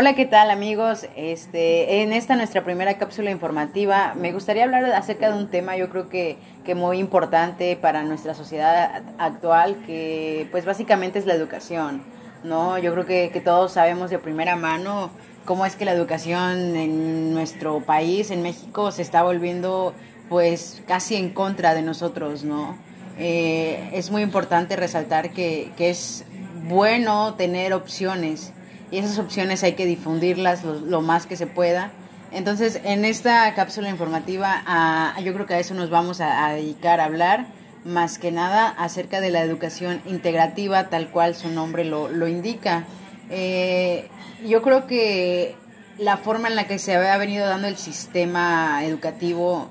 Hola, ¿qué tal amigos? Este, en esta nuestra primera cápsula informativa me gustaría hablar acerca de un tema yo creo que, que muy importante para nuestra sociedad actual, que pues básicamente es la educación, ¿no? Yo creo que, que todos sabemos de primera mano cómo es que la educación en nuestro país, en México, se está volviendo pues casi en contra de nosotros, ¿no? Eh, es muy importante resaltar que, que es bueno tener opciones y esas opciones hay que difundirlas lo, más que se pueda. Entonces, en esta cápsula informativa, a, yo creo que a eso nos vamos a, dedicar a hablar, más que nada acerca de la educación integrativa, tal cual su nombre lo, lo indica. Eh, yo creo que la forma en la que se ha venido dando el sistema educativo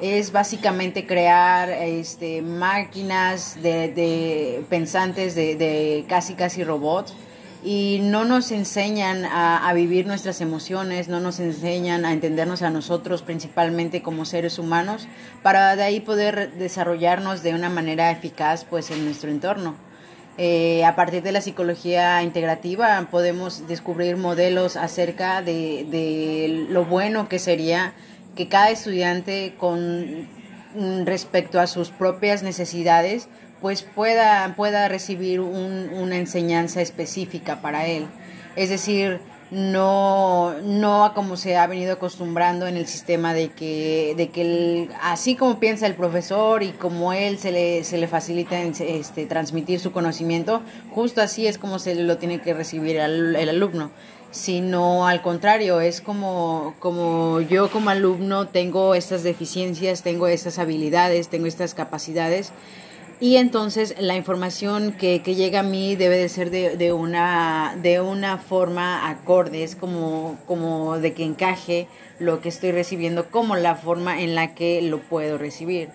es básicamente crear este, máquinas de, de pensantes, de, de casi casi robots, y no nos enseñan a, vivir nuestras emociones, no nos enseñan a entendernos a nosotros principalmente como seres humanos, para de ahí poder desarrollarnos de una manera eficaz pues en nuestro entorno. Eh, a partir de la psicología integrativa podemos descubrir modelos acerca de, de lo bueno que sería que cada estudiante con respecto a sus propias necesidades pues pueda, pueda recibir una enseñanza específica para él. Es decir, no, no como se ha venido acostumbrando en el sistema de que, de que así como piensa el profesor y como él se le, se le facilita este, transmitir su conocimiento, justo así es como se lo tiene que recibir el, el alumno sino al contrario, es como, como yo como alumno tengo estas deficiencias, tengo estas habilidades, tengo estas capacidades y entonces la información que, que, llega a mí debe de ser de, de, una, de una forma acorde, es como, como de que encaje lo que estoy recibiendo como la forma en la que lo puedo recibir.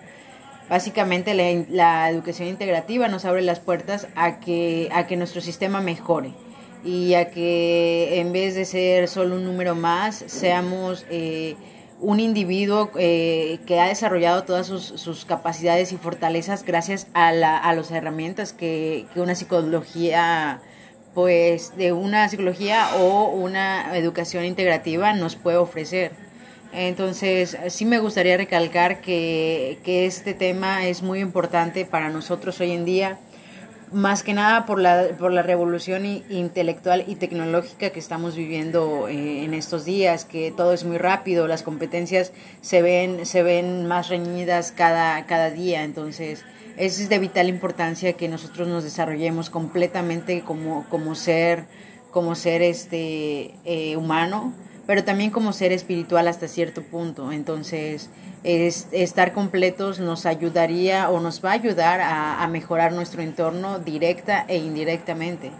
Básicamente la, la educación integrativa nos abre las puertas a que, a que nuestro sistema mejore y a que en vez de ser solo un número más, seamos... Eh, un individuo eh, que ha desarrollado todas sus, capacidades y fortalezas gracias a, la, a las herramientas que, que, una psicología, pues de una psicología o una educación integrativa nos puede ofrecer. Entonces, sí me gustaría recalcar que, que este tema es muy importante para nosotros hoy en día más que nada por la, por la revolución intelectual y tecnológica que estamos viviendo eh, en estos días, que todo es muy rápido, las competencias se ven, se ven más reñidas cada, cada día, entonces es de vital importancia que nosotros nos desarrollemos completamente como, como ser, como ser este, eh, humano, pero también como ser espiritual hasta cierto punto, entonces es, estar completos nos ayudaría o nos va a ayudar a, a mejorar nuestro entorno directa e indirectamente.